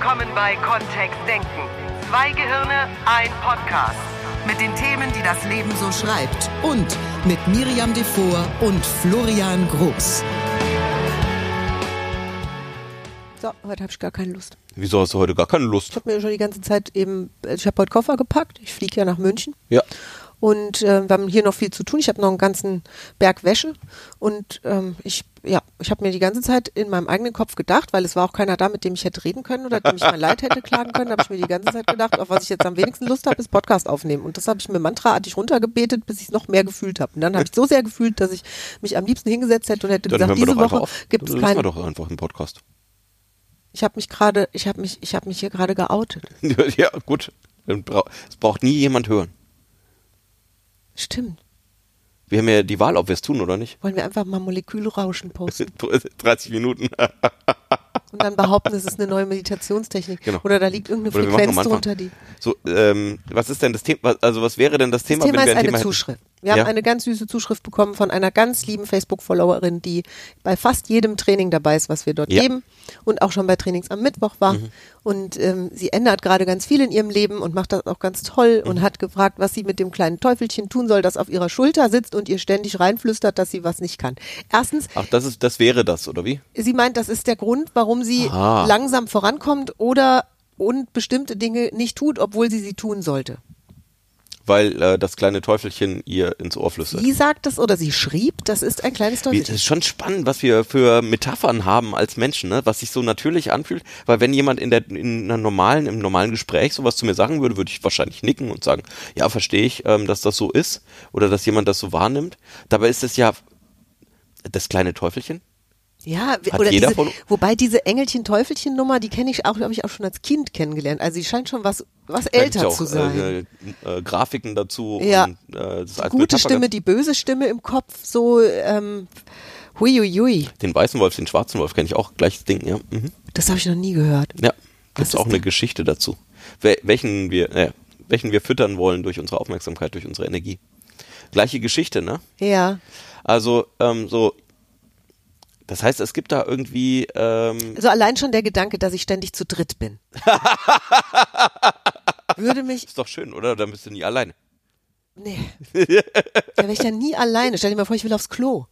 willkommen bei Kontext Denken. Zwei Gehirne, ein Podcast. Mit den Themen, die das Leben so schreibt. Und mit Miriam Devor und Florian Groß. So, heute habe ich gar keine Lust. Wieso hast du heute gar keine Lust? Ich habe mir schon die ganze Zeit eben, ich habe heute Koffer gepackt. Ich fliege ja nach München. Ja. Und äh, wir haben hier noch viel zu tun. Ich habe noch einen ganzen Berg Wäsche. Und ähm, ich, ja, ich habe mir die ganze Zeit in meinem eigenen Kopf gedacht, weil es war auch keiner da, mit dem ich hätte reden können oder dem ich mein Leid hätte klagen können, habe ich mir die ganze Zeit gedacht, auf was ich jetzt am wenigsten Lust habe, ist Podcast aufnehmen. Und das habe ich mir mantraartig runtergebetet, bis ich es noch mehr gefühlt habe. Und dann habe ich so sehr gefühlt, dass ich mich am liebsten hingesetzt hätte und hätte Dann gesagt, diese Woche gibt es lassen wir keinen. doch einfach einen Podcast. Ich habe mich gerade, ich habe mich, ich habe mich hier gerade geoutet. ja, gut. Es braucht nie jemand hören. Stimmt. Wir haben ja die Wahl, ob wir es tun oder nicht. Wollen wir einfach mal Molekülrauschen posten 30 Minuten. und dann behaupten, es ist eine neue Meditationstechnik. Genau. Oder da liegt irgendeine Oder wir Frequenz drunter, die. So, ähm, was ist denn das Thema? Also, was wäre denn das Thema, Das Thema wenn wir ist ein eine Thema? Zuschrift. Wir Ja. haben eine ganz süße Zuschrift bekommen von einer ganz lieben Facebook-Followerin, die bei fast jedem Training dabei ist, was wir dort Ja. geben und auch schon bei Trainings am Mittwoch war. Mhm. Und ähm, sie ändert gerade ganz viel in ihrem Leben und macht das auch ganz toll Mhm. und hat gefragt, was sie mit dem kleinen Teufelchen tun soll, das auf ihrer Schulter sitzt und ihr ständig reinflüstert, dass sie was nicht kann. Erstens, Ach, das ist, das wäre das, oder wie? sie meint, das ist der Grund, warum sie Ah. langsam vorankommt oder und bestimmte Dinge nicht tut, obwohl sie sie tun sollte. Weil äh, das kleine Teufelchen ihr ins Ohr flüstert. Sie sagt es oder sie schrieb, das ist ein kleines Teufelchen. Das ist schon spannend, was wir für Metaphern haben als Menschen, ne? was sich so natürlich anfühlt. Weil wenn jemand in der in einer normalen, im normalen Gespräch sowas zu mir sagen würde, würde ich wahrscheinlich nicken und sagen, ja, verstehe ich, ähm, dass das so ist oder dass jemand das so wahrnimmt. Dabei ist es ja das kleine Teufelchen. Ja, Hat oder jeder diese, von- wobei diese Engelchen-Teufelchen-Nummer, die kenne ich auch, habe ich auch schon als Kind kennengelernt. Also sie scheint schon was, was älter auch, zu sein. Äh, äh, Grafiken dazu Ja. und äh, als Gute Stimme, die böse Stimme im Kopf, so ähm, huiuiui. Den weißen Wolf, den schwarzen Wolf kenne ich auch, gleiches Ding, ja. Mhm. Das habe ich noch nie gehört. Ja, gibt auch eine da? Geschichte dazu. Wel welchen wir, äh, welchen wir füttern wollen durch unsere Aufmerksamkeit, durch unsere Energie. Gleiche Geschichte, ne? Ja. Also, ähm, so, das heißt, es gibt da irgendwie, ähm, Also allein schon der Gedanke, dass ich ständig zu dritt bin. Würde mich, ist doch schön, oder? Dann bist du nie alleine. nee. Da wäre ich ja nie alleine. Stell dir mal vor, ich will aufs Klo.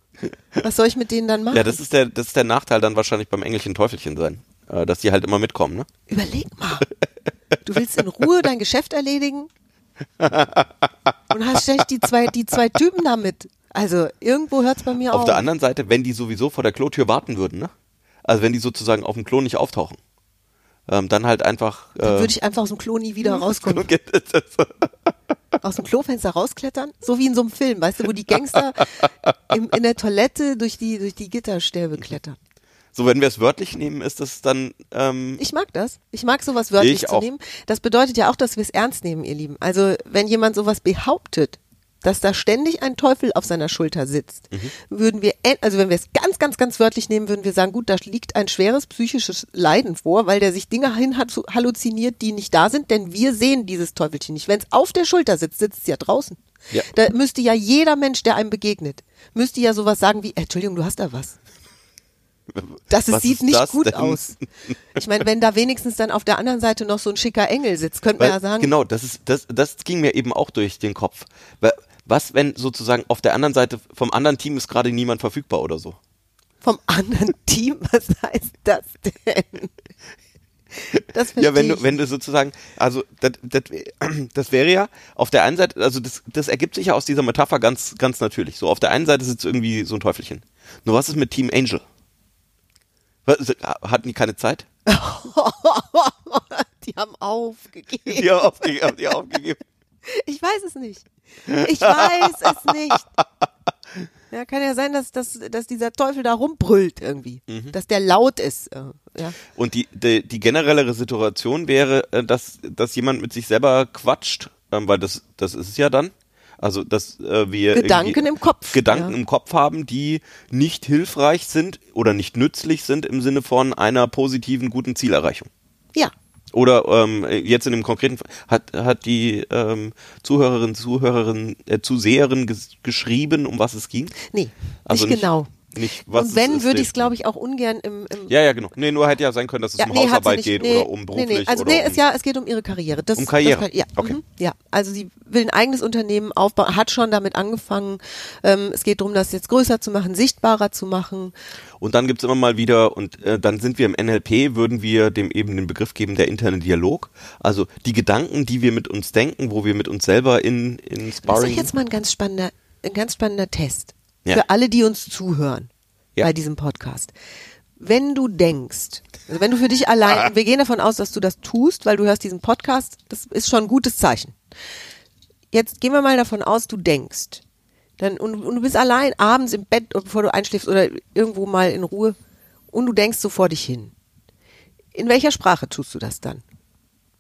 Was soll ich mit denen dann machen? Ja, das ist der, das ist der Nachteil dann wahrscheinlich beim Engelchen Teufelchen sein. Äh, dass die halt immer mitkommen, ne? Überleg mal. Du willst in Ruhe dein Geschäft erledigen und hast ständig die zwei, die zwei Typen damit. Also irgendwo hört's bei mir auf. Auf der anderen Seite, wenn die sowieso vor der Klotür warten würden, ne? Also wenn die sozusagen auf dem Klo nicht auftauchen. Ähm, dann halt einfach. Dann Äh, würde ich einfach aus dem Klo nie wieder rauskommen. Aus dem Klofenster rausklettern? So wie in so einem Film, weißt du, wo die Gangster im, in der Toilette durch die, durch die Gitterstäbe klettern. so, wenn wir es wörtlich nehmen, ist das dann. Ähm, Ich mag das. Ich mag sowas wörtlich Ich zu nehmen. Das bedeutet ja auch, dass wir es ernst nehmen, ihr Lieben. Also wenn jemand sowas behauptet, dass da ständig ein Teufel auf seiner Schulter sitzt, Mhm. würden wir, also wenn wir es ganz, ganz, ganz wörtlich nehmen, würden wir sagen, gut, da liegt ein schweres psychisches Leiden vor, weil der sich Dinge hin hat- halluziniert, die nicht da sind, denn wir sehen dieses Teufelchen nicht. Wenn es auf der Schulter sitzt, sitzt es ja draußen. Ja. Da müsste ja jeder Mensch, der einem begegnet, müsste ja sowas sagen wie, Entschuldigung, du hast da was. Das Was sieht ist nicht das gut denn? aus. Ich meine, wenn da wenigstens dann auf der anderen Seite noch so ein schicker Engel sitzt, könnte man ja sagen, Genau, das ist das, das ging mir eben auch durch den Kopf. Weil, was, wenn sozusagen auf der anderen Seite vom anderen Team ist gerade niemand verfügbar oder so? vom anderen Team, was heißt das denn? Das Ja, wenn du, wenn du sozusagen, also das, das, das wäre ja auf der einen Seite, also das, das ergibt sich ja aus dieser Metapher ganz, ganz natürlich. So auf der einen Seite sitzt irgendwie so ein Teufelchen. Nur was ist mit Team Angel? Was, hatten die keine Zeit? Die haben aufgegeben. Die haben aufgegeben. Die haben aufgegeben. Ich weiß es nicht. Ich weiß es nicht. Ja, kann ja sein, dass, dass, dass dieser Teufel da rumbrüllt irgendwie. Mhm. Dass der laut ist. äh, Ja. Und die, die, die generellere Situation wäre, äh, dass, dass jemand mit sich selber quatscht, ähm, weil das, das ist es ja dann. Also, dass äh, wir Gedanken im Kopf, Gedanken ja. im Kopf haben, die nicht hilfreich sind oder nicht nützlich sind im Sinne von einer positiven, guten Zielerreichung. ja. Oder ähm, jetzt in dem konkreten Fall, hat, hat die ähm, Zuhörerin, Zuhörerin, äh, Zuseherin ges geschrieben, um was es ging? Nee, Also nicht nicht- genau. Nicht, was und wenn, es ist, würde ich es, glaube ich, auch ungern im, im Ja, ja, genau. Nee, nur hätte ja sein können, dass es um nee, Hausarbeit nicht. geht nee, oder um beruflich nee, nee. Also nee, um es, ja, es geht um ihre Karriere. Das, Um Karriere? Das, ja, Okay. mhm, ja, also sie will ein eigenes Unternehmen aufbauen, hat schon damit angefangen. Ähm, es geht darum, das jetzt größer zu machen, sichtbarer zu machen. Und dann gibt's immer mal wieder, und äh, dann sind wir im NLP, würden wir dem eben den Begriff geben, der interne Dialog. Also die Gedanken, die wir mit uns denken, wo wir mit uns selber in, in Das ist Sparring. jetzt mal ein ganz spannender, ein ganz spannender Test Ja. für alle, die uns zuhören Ja. bei diesem Podcast. Wenn du denkst, also wenn du für dich allein, und wir gehen davon aus, dass du das tust, weil du hörst diesen Podcast, das ist schon ein gutes Zeichen. Jetzt gehen wir mal davon aus, du denkst. Dann, und, und du bist allein abends im Bett, bevor du einschläfst oder irgendwo mal in Ruhe und du denkst so vor dich hin. In welcher Sprache tust du das dann?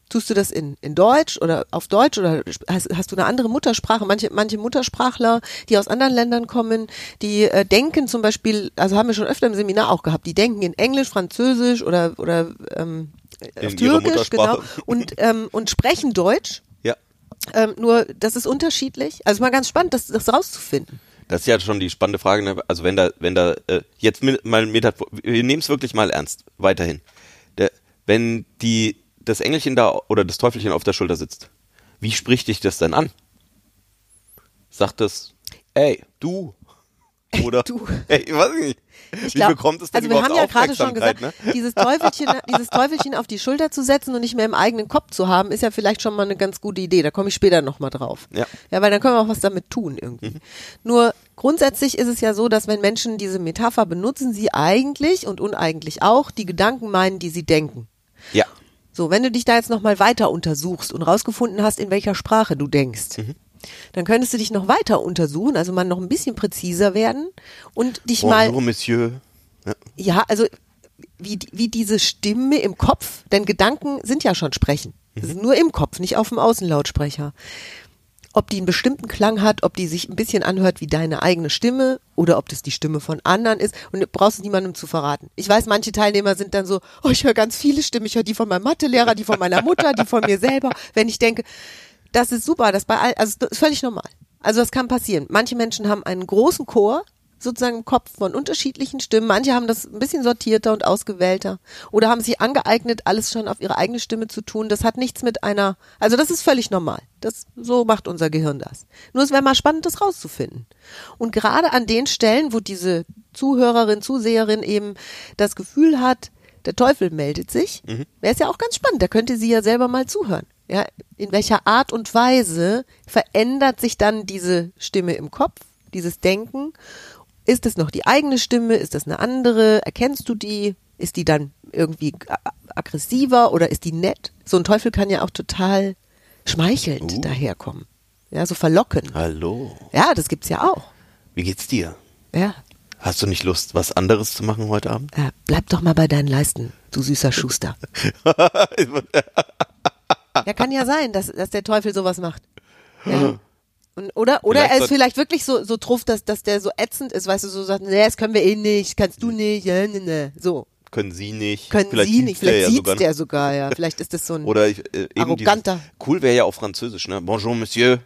Tust du das in, in Deutsch oder auf Deutsch oder hast, hast du eine andere Muttersprache? Manche, manche Muttersprachler, die aus anderen Ländern kommen, die äh, denken zum Beispiel, also haben wir schon öfter im Seminar auch gehabt, die denken in Englisch, Französisch oder, oder ähm, auf Türkisch, genau, und, ähm, und sprechen Deutsch. ja. Ähm, nur, das ist unterschiedlich. Also mal ganz spannend, das, das rauszufinden. Das ist ja schon die spannende Frage. Ne? Also wenn da, wenn da äh, jetzt mit, mal Metaphor, wir nehmen es wirklich mal ernst, weiterhin. Der, wenn die das Engelchen da oder das Teufelchen auf der Schulter sitzt, wie spricht dich das denn an? Sagt das, ey, du. Oder, du. ey, ich weiß nicht. Ich wie glaub, bekommt es denn also wir haben ja gerade schon gesagt, ne? dieses Teufelchen, dieses Teufelchen auf die Schulter zu setzen und nicht mehr im eigenen Kopf zu haben, ist ja vielleicht schon mal eine ganz gute Idee. Da komme ich später nochmal drauf. Ja. ja, weil dann können wir auch was damit tun irgendwie. Nur grundsätzlich ist es ja so, dass wenn Menschen diese Metapher benutzen, sie eigentlich und uneigentlich auch die Gedanken meinen, die sie denken. Ja. So, wenn du dich da jetzt nochmal weiter untersuchst und rausgefunden hast, in welcher Sprache du denkst, Mhm. dann könntest du dich noch weiter untersuchen, also mal noch ein bisschen präziser werden und dich mal Bonjour, Monsieur. Ja. ja, also wie, wie diese Stimme im Kopf, denn Gedanken sind ja schon Sprechen. Ist nur im Kopf, nicht auf dem Außenlautsprecher. Ob die einen bestimmten Klang hat, ob die sich ein bisschen anhört wie deine eigene Stimme oder ob das die Stimme von anderen ist. Und du brauchst es niemandem zu verraten. Ich weiß, manche Teilnehmer sind dann so, oh, ich höre ganz viele Stimmen. Ich höre die von meinem Mathelehrer, die von meiner Mutter, die von mir selber. Wenn ich denke, das ist super, das bei all, also das ist völlig normal. Also das kann passieren. Manche Menschen haben einen großen Chor sozusagen im Kopf von unterschiedlichen Stimmen. Manche haben das ein bisschen sortierter und ausgewählter oder haben sich angeeignet, alles schon auf ihre eigene Stimme zu tun. Das hat nichts mit einer, also das ist völlig normal. Das, so macht unser Gehirn das. Nur es wäre mal spannend, das rauszufinden. Und gerade an den Stellen, wo diese Zuhörerin, Zuseherin eben das Gefühl hat, der Teufel meldet sich, wäre es ja auch ganz spannend. Da könnte sie ja selber mal zuhören. Ja, in welcher Art und Weise verändert sich dann diese Stimme im Kopf, dieses Denken? Ist es noch die eigene Stimme? Ist das eine andere? Erkennst du die? Ist die dann irgendwie aggressiver oder ist die nett? So ein Teufel kann ja auch total schmeichelnd daherkommen. Ja, so verlocken. Hallo. Ja, das gibt's ja auch. Wie geht's dir? Ja. Hast du nicht Lust, was anderes zu machen heute Abend? ja. Bleib doch mal bei deinen Leisten, du süßer Schuster. Ja, kann ja sein, dass, dass der Teufel sowas macht. Ja. Und, oder oder Vielleicht er ist vielleicht wirklich so, so truff, dass, dass der so ätzend ist, weißt du, so sagt, nee, das können wir eh nicht, kannst du nicht, ja, ne, ne. So. Können Sie nicht. Können Vielleicht sie nicht, der vielleicht sogar noch. der sogar, ja. Vielleicht ist das so ein Oder ich, äh, eben Arroganter. Dieses, cool wäre ja auch Französisch, ne? Bonjour, Monsieur.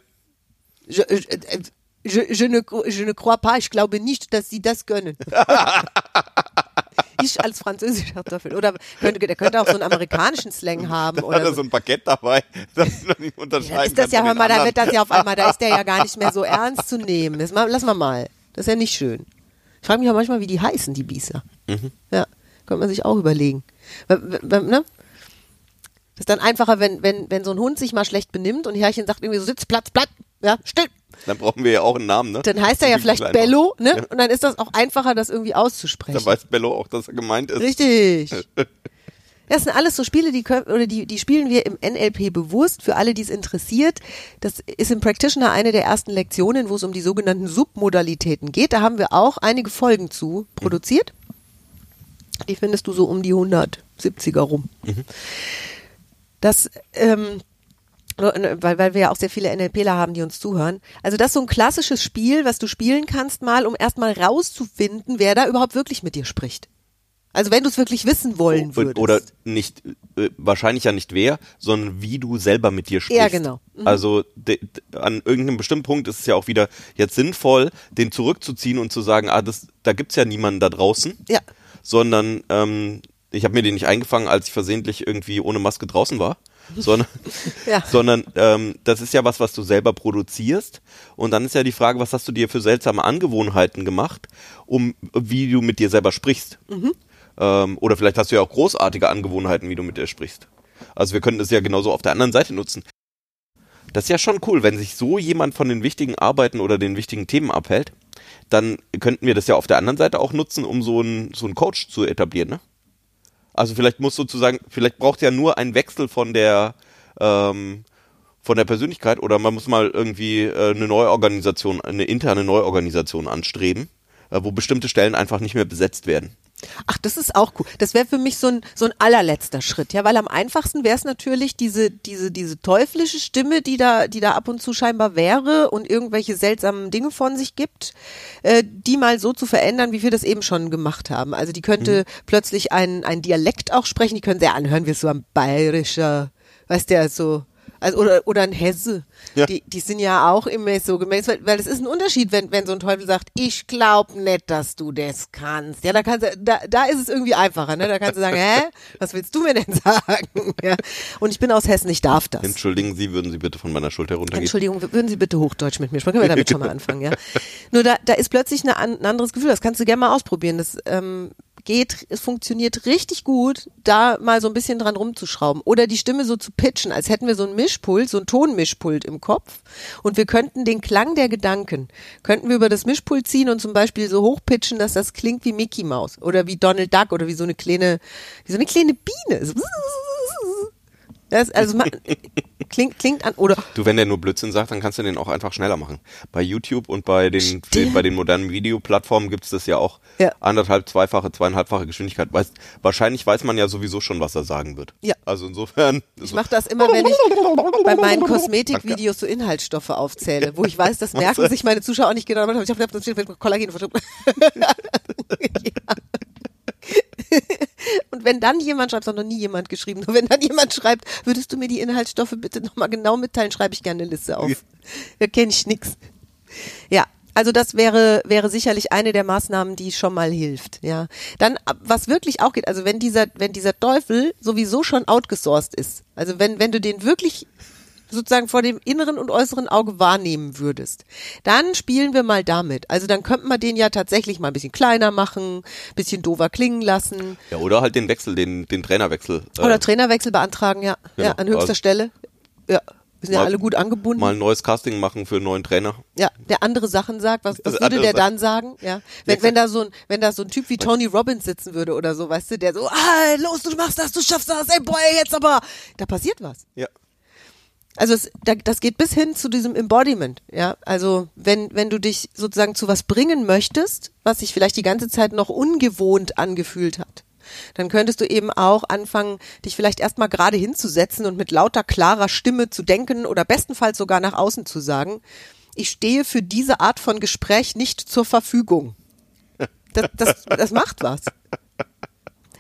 je, je, je, je, ne, je ne crois pas, ich glaube nicht, dass sie das können. ich als französischer Teufel. Oder könnte, der könnte auch so einen amerikanischen Slang haben. Da hat Oder er so. so ein Paket dabei, das noch nicht Ja, unterscheiden ist das ja, hör mal, da wird das ja auf einmal, da ist der ja gar nicht mehr so ernst zu nehmen. Das, lass mal mal. Das ist ja nicht schön. Ich frage mich auch manchmal, wie die heißen, die Biester. Mhm. Ja, könnte man sich auch überlegen. Ne? Das ist dann einfacher, wenn, wenn, wenn so ein Hund sich mal schlecht benimmt und Herrchen sagt irgendwie so, sitz, Platz, Platz, ja, still. Dann brauchen wir ja auch einen Namen, ne? Dann heißt er ja vielleicht Bello, ne? Ja. Und dann ist das auch einfacher, das irgendwie auszusprechen. Dann weiß Bello auch, dass er gemeint ist. Richtig. Das sind alles so Spiele, die können, oder die, die spielen wir im NLP bewusst für alle, die es interessiert. Das ist im Practitioner eine der ersten Lektionen, wo es um die sogenannten Submodalitäten geht. Da haben wir auch einige Folgen zu produziert. Die findest du so um die 170er rum. Das, ähm, weil, weil wir ja auch sehr viele NLPler haben, die uns zuhören. Also das ist so ein klassisches Spiel, was du spielen kannst mal, um erstmal rauszufinden, wer da überhaupt wirklich mit dir spricht. Also wenn du es wirklich wissen wollen würdest. Oder nicht, äh, wahrscheinlich ja nicht wer, sondern wie du selber mit dir sprichst. Ja, genau. Mhm. Also de, de, an irgendeinem bestimmten Punkt ist es ja auch wieder jetzt sinnvoll, den zurückzuziehen und zu sagen, ah, das, da gibt's ja niemanden da draußen. Ja. Sondern ähm, ich habe mir den nicht eingefangen, als ich versehentlich irgendwie ohne Maske draußen war. sondern, Ja. sondern ähm, das ist ja was, was du selber produzierst. Und dann ist ja die Frage, was hast du dir für seltsame Angewohnheiten gemacht, um wie du mit dir selber sprichst. Ähm, oder vielleicht hast du ja auch großartige Angewohnheiten, wie du mit dir sprichst. Also wir könnten das ja genauso auf der anderen Seite nutzen. Das ist ja schon cool, wenn sich so jemand von den wichtigen Arbeiten oder den wichtigen Themen abhält, dann könnten wir das ja auf der anderen Seite auch nutzen, um so einen so einen Coach zu etablieren, ne? Also vielleicht muss sozusagen, vielleicht braucht ja nur ein Wechsel von der ähm, von der Persönlichkeit oder man muss mal irgendwie äh, eine Neuorganisation, eine interne Neuorganisation anstreben, äh, wo bestimmte Stellen einfach nicht mehr besetzt werden. Ach, das ist auch cool. Das wäre für mich so ein, so ein allerletzter Schritt, ja, weil am einfachsten wäre es natürlich diese, diese, diese teuflische Stimme, die da, die da ab und zu scheinbar wäre und irgendwelche seltsamen Dinge von sich gibt, äh, die mal so zu verändern, wie wir das eben schon gemacht haben. Also die könnte plötzlich ein, ein Dialekt auch sprechen, die können sehr anhören, wie so ein bayerischer, weißt du, so, also, oder, oder ein Hesse. Ja. Die, die sind ja auch immer so gemäß, weil, weil es ist ein Unterschied, wenn, wenn so ein Teufel sagt, ich glaub nicht, dass du das kannst. Ja, da kannst du, da, da ist es irgendwie einfacher, ne? Da kannst du sagen, hä? Was willst du mir denn sagen? Ja. Und ich bin aus Hessen, ich darf das. Entschuldigen Sie, würden Sie bitte von meiner Schulter runtergehen? Entschuldigung, würden Sie bitte Hochdeutsch mit mir sprechen? Können wir damit schon mal anfangen, ja? Nur da, da ist plötzlich eine, ein anderes Gefühl. Das kannst du gerne mal ausprobieren. Das ähm, geht, es funktioniert richtig gut, da mal so ein bisschen dran rumzuschrauben. Oder die Stimme so zu pitchen, als hätten wir so ein Mischpult, so ein Tonmischpult im Kopf. Und wir könnten den Klang der Gedanken, könnten wir über das Mischpult ziehen und zum Beispiel so hochpitchen, dass das klingt wie Mickey Mouse oder wie Donald Duck oder wie so eine kleine, wie so eine kleine Biene. So das, also klingt, klingt an, oder Du, wenn der nur Blödsinn sagt, dann kannst du den auch einfach schneller machen. Bei YouTube und bei den, den bei den modernen Videoplattformen gibt's das ja auch Ja. anderthalb, zweifache, zweieinhalbfache Geschwindigkeit. Weiß, wahrscheinlich weiß man ja sowieso schon, was er sagen wird. Ja. Also insofern. Ich mache das immer, wenn ich bei meinen Kosmetikvideos so Inhaltsstoffe aufzähle, wo ich weiß, das merken sich meine Zuschauer auch nicht genau. Ich habe das Kollagen ja. Und wenn dann jemand schreibt, das hat noch nie jemand geschrieben, nur wenn dann jemand schreibt, würdest du mir die Inhaltsstoffe bitte nochmal genau mitteilen, schreibe ich gerne eine Liste auf. Da kenne ich nix. Ja, also das wäre, wäre sicherlich eine der Maßnahmen, die schon mal hilft, ja. Dann, was wirklich auch geht, also wenn dieser, wenn dieser Teufel sowieso schon outgesourced ist, also wenn, wenn du den wirklich sozusagen vor dem inneren und äußeren Auge wahrnehmen würdest, dann spielen wir mal damit. Also dann könnte man den ja tatsächlich mal ein bisschen kleiner machen, bisschen doofer klingen lassen Ja, oder halt den Wechsel, den, den Trainerwechsel. äh, oder Trainerwechsel beantragen, ja, Genau, ja an höchster also- Stelle. Ja, wir sind ja Mal- alle gut angebunden. mal ein neues Casting machen für einen neuen Trainer. Ja, der andere Sachen sagt, was, was würde der dann sagen? Ja, wenn, wenn da so ein, wenn da so ein Typ wie Tony Robbins sitzen würde oder so, weißt du, der so, ah, los, du machst das, du schaffst das, ey, boy, jetzt aber, da passiert was. Ja. Also es, da, das geht bis hin zu diesem Embodiment, ja. Also wenn, wenn du dich sozusagen zu was bringen möchtest, was sich vielleicht die ganze Zeit noch ungewohnt angefühlt hat, dann könntest du eben auch anfangen, dich vielleicht erstmal gerade hinzusetzen und mit lauter klarer Stimme zu denken oder bestenfalls sogar nach außen zu sagen, ich stehe für diese Art von Gespräch nicht zur Verfügung. Das, das, das macht was.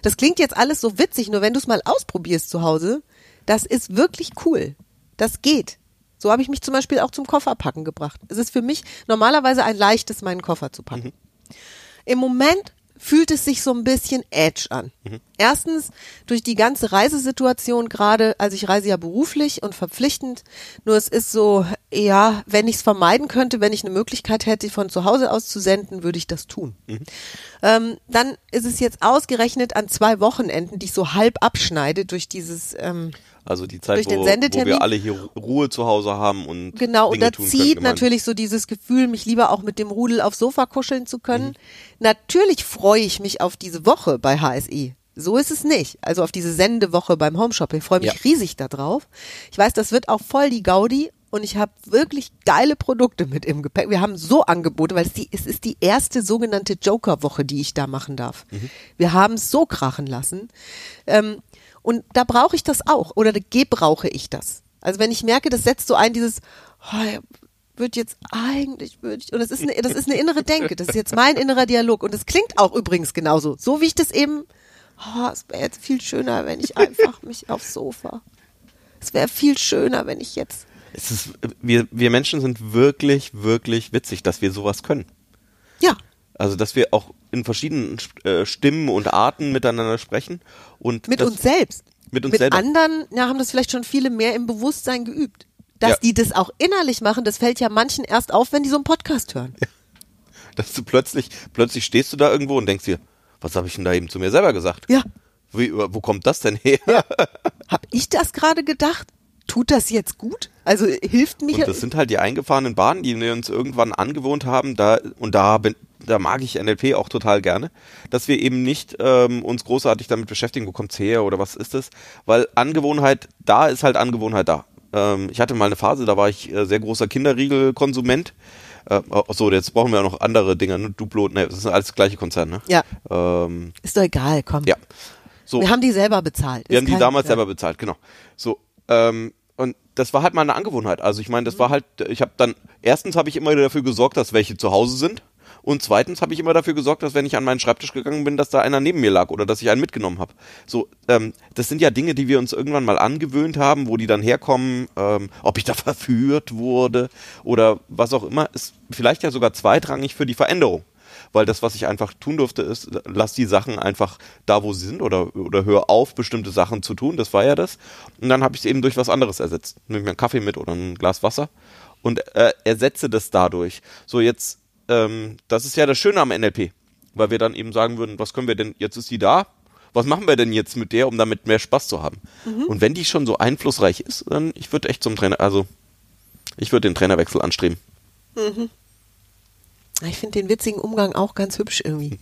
Das klingt jetzt alles so witzig, nur wenn du es mal ausprobierst zu Hause, das ist wirklich cool. Das geht. So habe ich mich zum Beispiel auch zum Kofferpacken gebracht. Es ist für mich normalerweise ein leichtes, meinen Koffer zu packen. Im Moment fühlt es sich so ein bisschen edge an. Erstens durch die ganze Reisesituation gerade, also ich reise ja beruflich und verpflichtend, nur es ist so, ja, wenn ich es vermeiden könnte, wenn ich eine Möglichkeit hätte, von zu Hause aus zu senden, würde ich das tun. Ähm, dann ist es jetzt ausgerechnet an zwei Wochenenden, die ich so halb abschneide durch dieses ähm, Also die Zeit, wo, wo wir alle hier Ru- Ruhe zu Hause haben und Genau, und Dinge da tun zieht können, natürlich so dieses Gefühl, mich lieber auch mit dem Rudel aufs Sofa kuscheln zu können. Mhm. Natürlich freue ich mich auf diese Woche bei HSI. So ist es nicht. Also auf diese Sendewoche beim Homeshopping. Ich freue mich Ja. riesig darauf. Ich weiß, das wird auch voll die Gaudi und ich habe wirklich geile Produkte mit im Gepäck. Wir haben so Angebote, weil es, die, es ist die erste sogenannte Joker-Woche, die ich da machen darf. Mhm. Wir haben es so krachen lassen. Ähm, und da brauche ich das auch oder gebrauche ich das. Also wenn ich merke, das setzt so ein, dieses, oh, wird jetzt eigentlich, würde ich, und das ist, eine, das ist eine innere Denke, das ist jetzt mein innerer Dialog und es klingt auch übrigens genauso, so wie ich das eben oh, es wäre jetzt viel schöner, wenn ich einfach mich aufs Sofa. Es wäre viel schöner, wenn ich jetzt. Es ist, wir, wir Menschen sind wirklich, wirklich witzig, dass wir sowas können. Ja, Also, dass wir auch in verschiedenen äh, Stimmen und Arten miteinander sprechen und mit uns selbst. mit uns mit selber. anderen ja, haben das vielleicht schon viele mehr im Bewusstsein geübt. Dass Ja. die das auch innerlich machen, das fällt ja manchen erst auf, wenn die so einen Podcast hören. dass du plötzlich, plötzlich stehst du da irgendwo und denkst dir, was habe ich denn da eben zu mir selber gesagt? Ja. Wie, wo kommt das denn her? Hab ich das gerade gedacht? Tut das jetzt gut? Also hilft mir Und das sind halt die eingefahrenen Bahnen, die wir uns irgendwann angewohnt haben. Da und da bin, da mag ich NLP auch total gerne, dass wir eben nicht ähm, uns großartig damit beschäftigen, wo kommt's her oder was ist das, weil Angewohnheit da ist halt Angewohnheit da. Ähm, ich hatte mal eine Phase, da war ich äh, sehr großer Kinderriegelkonsument. Äh, ach so, jetzt brauchen wir ja noch andere Dinge, ne? Duplo, ne, das ist alles das gleiche Konzern, ne? Ja. Ähm, Ist doch egal, komm. ja. So. Wir haben die selber bezahlt. Wir Ist haben die damals ja. selber bezahlt, genau. So, ähm, und das war halt mal eine Angewohnheit. Also ich meine, das war halt, ich habe dann, erstens habe ich immer dafür gesorgt, dass welche zu Hause sind. Und zweitens habe ich immer dafür gesorgt, dass wenn ich an meinen Schreibtisch gegangen bin, dass da einer neben mir lag oder dass ich einen mitgenommen habe. So, ähm, das sind ja Dinge, die wir uns irgendwann mal angewöhnt haben, wo die dann herkommen, ähm, ob ich da verführt wurde oder was auch immer, ist vielleicht ja sogar zweitrangig für die Veränderung weil das, was ich einfach tun durfte, ist, lass die Sachen einfach da, wo sie sind oder, oder hör auf, bestimmte Sachen zu tun. Das war ja das. Und dann habe ich es eben durch was anderes ersetzt. Nehme mir einen Kaffee mit oder ein Glas Wasser und äh, ersetze das dadurch. So jetzt, ähm, das ist ja das Schöne am NLP, weil wir dann eben sagen würden, was können wir denn, jetzt ist die da, was machen wir denn jetzt mit der, um damit mehr Spaß zu haben? Und wenn die schon so einflussreich ist, dann ich würde echt zum Trainer, also ich würde den Trainerwechsel anstreben. Ich finde den witzigen Umgang auch ganz hübsch irgendwie.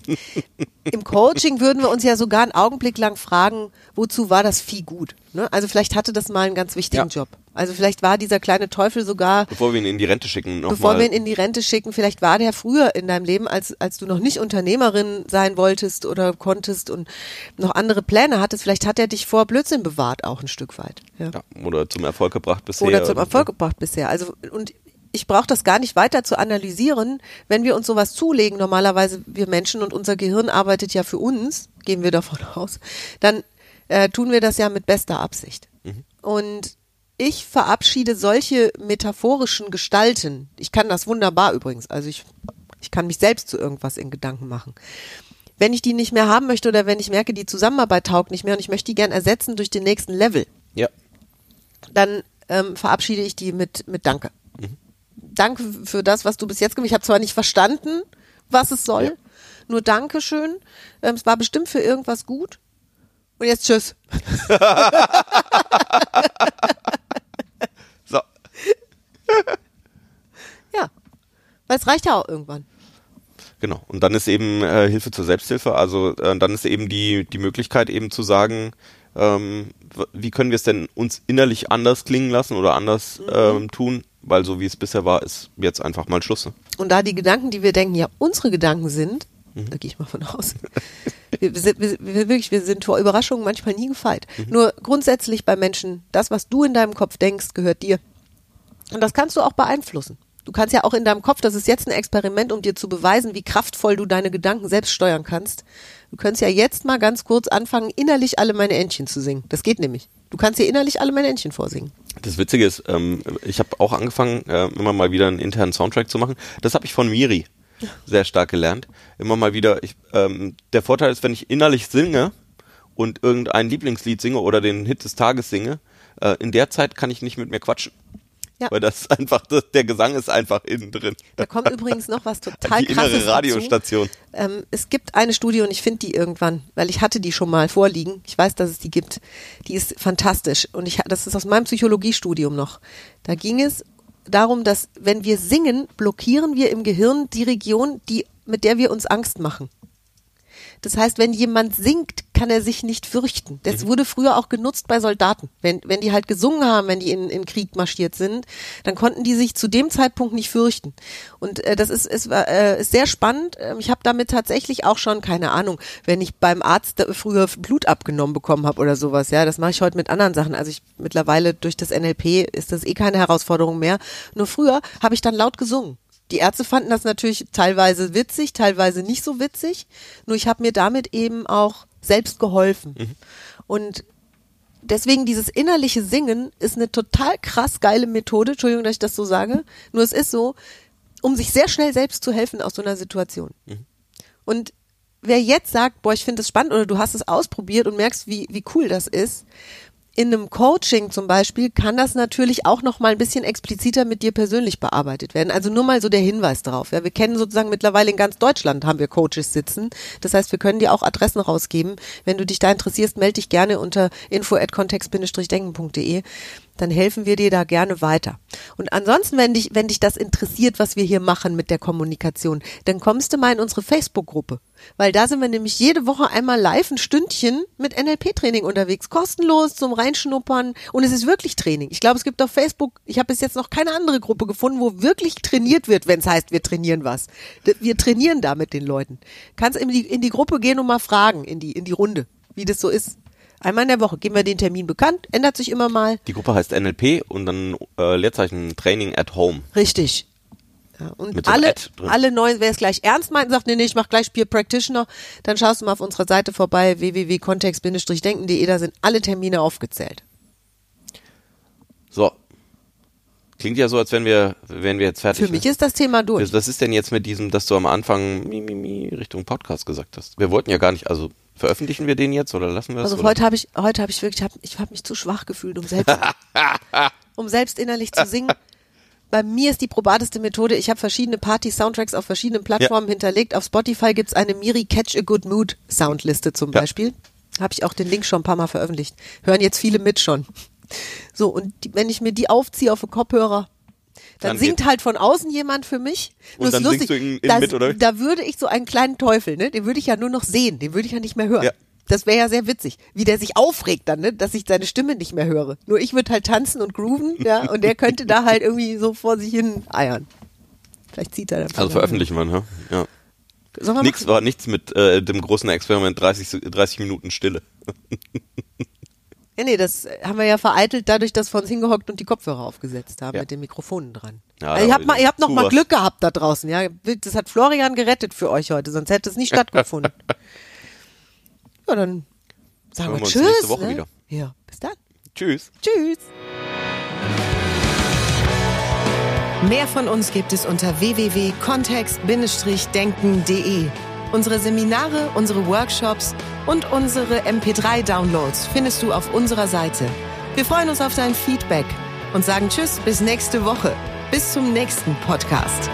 Im Coaching würden wir uns ja sogar einen Augenblick lang fragen, wozu war das Vieh gut? Ne? Also vielleicht hatte das mal einen ganz wichtigen Ja. Job. Also vielleicht war dieser kleine Teufel sogar, Bevor wir ihn in die Rente schicken, nochmal. bevor wir ihn in die Rente schicken, vielleicht war der früher in deinem Leben, als, als du noch nicht Unternehmerin sein wolltest oder konntest und noch andere Pläne hattest, vielleicht hat er dich vor Blödsinn bewahrt, auch ein Stück weit. Ja. Ja, oder zum Erfolg gebracht bisher. oder zum Erfolg gebracht bisher. Also und ich brauche das gar nicht weiter zu analysieren, wenn wir uns sowas zulegen. Normalerweise wir Menschen und unser Gehirn arbeitet ja für uns, gehen wir davon aus. Dann äh, tun wir das ja mit bester Absicht. Und ich verabschiede solche metaphorischen Gestalten. Ich kann das wunderbar übrigens. Also ich ich kann mich selbst zu irgendwas in Gedanken machen. Wenn ich die nicht mehr haben möchte oder wenn ich merke, die Zusammenarbeit taugt nicht mehr und ich möchte die gern ersetzen durch den nächsten Level, Ja. dann ähm, verabschiede ich die mit, mit Danke. Danke für das, was du bis jetzt gemacht hast. Ich habe zwar nicht verstanden, was es soll, Ja. nur Dankeschön. Ähm, es war bestimmt für irgendwas gut. Und jetzt tschüss. So. Ja. Weil es reicht ja auch irgendwann. Genau. Und dann ist eben äh, Hilfe zur Selbsthilfe. Also äh, dann ist eben die, die Möglichkeit eben zu sagen, ähm, wie können wir es denn uns innerlich anders klingen lassen oder anders ähm, tun, weil so wie es bisher war, ist jetzt einfach mal Schluss. Ne? Und da die Gedanken, die wir denken, ja unsere Gedanken sind, da gehe ich mal von aus. Wir, wir, sind, wir, wir, wirklich, wir sind vor Überraschungen manchmal nie gefeit. Nur grundsätzlich bei Menschen, das, was du in deinem Kopf denkst, gehört dir. Und das kannst du auch beeinflussen. Du kannst ja auch in deinem Kopf, das ist jetzt ein Experiment, um dir zu beweisen, wie kraftvoll du deine Gedanken selbst steuern kannst. Du könntest ja jetzt mal ganz kurz anfangen, innerlich alle meine Entchen zu singen. Das geht nämlich. Du kannst dir innerlich alle meine Entchen vorsingen. Das Witzige ist, ähm, ich habe auch angefangen, äh, immer mal wieder einen internen Soundtrack zu machen. Das habe ich von Miri sehr stark gelernt. Immer mal wieder. Ich, ähm, der Vorteil ist, wenn ich innerlich singe und irgendein Lieblingslied singe oder den Hit des Tages singe, äh, in der Zeit kann ich nicht mit mir quatschen. Ja. Weil das einfach, das, der Gesang ist einfach innen drin. Da kommt übrigens noch was total Die krasses innere Radiostation. Ähm, es gibt eine Studie und ich finde die irgendwann, weil ich hatte die schon mal vorliegen. Ich weiß, dass es die gibt. Die ist fantastisch und ich, das ist aus meinem Psychologiestudium noch. Da ging es darum, dass wenn wir singen, blockieren wir im Gehirn die Region, die, mit der wir uns Angst machen. Das heißt, wenn jemand singt, kann er sich nicht fürchten. Das wurde früher auch genutzt bei Soldaten. Wenn, wenn die halt gesungen haben, wenn die in, in Krieg marschiert sind, dann konnten die sich zu dem Zeitpunkt nicht fürchten. Und äh, das ist, ist, äh, ist sehr spannend. Ähm, Ich habe damit tatsächlich auch schon, keine Ahnung, wenn ich beim Arzt da früher Blut abgenommen bekommen habe oder sowas, ja, das mache ich heute mit anderen Sachen. Also ich mittlerweile durch das NLP ist das eh keine Herausforderung mehr. Nur früher habe ich dann laut gesungen. Die Ärzte fanden das natürlich teilweise witzig, teilweise nicht so witzig. Nur ich habe mir damit eben auch selbst geholfen. Mhm. Und deswegen dieses innerliche Singen ist eine total krass geile Methode. Entschuldigung, dass ich das so sage. Nur es ist so, um sich sehr schnell selbst zu helfen aus so einer Situation. Und wer jetzt sagt, boah, ich finde das spannend oder du hast es ausprobiert und merkst, wie, wie cool das ist, in einem Coaching zum Beispiel kann das natürlich auch noch mal ein bisschen expliziter mit dir persönlich bearbeitet werden. Also nur mal so der Hinweis drauf. Ja, wir kennen sozusagen mittlerweile in ganz Deutschland haben wir Coaches sitzen. Das heißt, wir können dir auch Adressen rausgeben. Wenn du dich da interessierst, melde dich gerne unter info at kontext-denken.de dann helfen wir dir da gerne weiter. Und ansonsten, wenn dich, wenn dich das interessiert, was wir hier machen mit der Kommunikation, dann kommst du mal in unsere Facebook-Gruppe. Weil da sind wir nämlich jede Woche einmal live ein Stündchen mit NLP-Training unterwegs. Kostenlos zum Reinschnuppern. Und es ist wirklich Training. Ich glaube, es gibt auf Facebook, ich habe bis jetzt noch keine andere Gruppe gefunden, wo wirklich trainiert wird, wenn es heißt, wir trainieren was. Wir trainieren da mit den Leuten. Kannst in die, in die Gruppe gehen und mal fragen, in die, in die Runde, wie das so ist. Einmal in der Woche geben wir den Termin bekannt, ändert sich immer mal. Die Gruppe heißt NLP und dann äh, Leerzeichen Training at Home. Richtig. Ja, und so alle, alle neuen, wer es gleich ernst meint und sagt, nee, nee, ich mach gleich Peer Practitioner, dann schaust du mal auf unserer Seite vorbei, www.kontext-denken.de, da sind alle Termine aufgezählt. So. Klingt ja so, als wären wir, wären wir jetzt fertig. Für mich ne? ist das Thema durch. Was was ist denn jetzt mit diesem, dass du am Anfang mi, mi, mi, Richtung Podcast gesagt hast? Wir wollten ja gar nicht, also veröffentlichen wir den jetzt oder lassen wir es? Also oder? heute habe ich, heute habe ich wirklich, hab, ich habe mich zu schwach gefühlt, um selbst, um selbst innerlich zu singen. Bei mir ist die probateste Methode, ich habe verschiedene Party-Soundtracks auf verschiedenen Plattformen hinterlegt. Auf Spotify gibt's eine Miri Catch a Good Mood Soundliste zum Ja. Beispiel. Habe ich auch den Link schon ein paar Mal veröffentlicht. Hören jetzt viele mit schon. So, und die, wenn ich mir die aufziehe auf den Kopfhörer, dann, Dann singt geht- halt von außen jemand für mich. Und Nur ist dann lustig, singst du in- in da, mit, oder da würde ich so einen kleinen Teufel, ne, den würde ich ja nur noch sehen, den würde ich ja nicht mehr hören. Ja. Das wäre ja sehr witzig, wie der sich aufregt dann, ne, dass ich seine Stimme nicht mehr höre. Nur ich würde halt tanzen und grooven, ja, und der könnte da halt irgendwie so vor sich hin eiern. Vielleicht zieht er dann. Also veröffentlichen wir, ne? Ja. Machen? war nichts mit äh, dem großen Experiment 30, Se- 30 Minuten Stille. Nee, nee, das haben wir ja vereitelt dadurch, dass wir uns hingehockt und die Kopfhörer aufgesetzt haben Ja. mit den Mikrofonen dran. Ja, also ihr habt, mal, ihr habt noch mal. Glück gehabt da draußen, ja. Das hat Florian gerettet für euch heute, sonst hätte es nicht stattgefunden. ja, dann sagen wir wir uns Tschüss. nächste Woche ne? wieder. Ja, bis dann. Tschüss. Tschüss. Mehr von uns gibt es unter www.kontext-denken.de. Unsere Seminare, unsere Workshops und unsere MP3-Downloads findest du auf unserer Seite. Wir freuen uns auf dein Feedback und sagen Tschüss bis nächste Woche. Bis zum nächsten Podcast.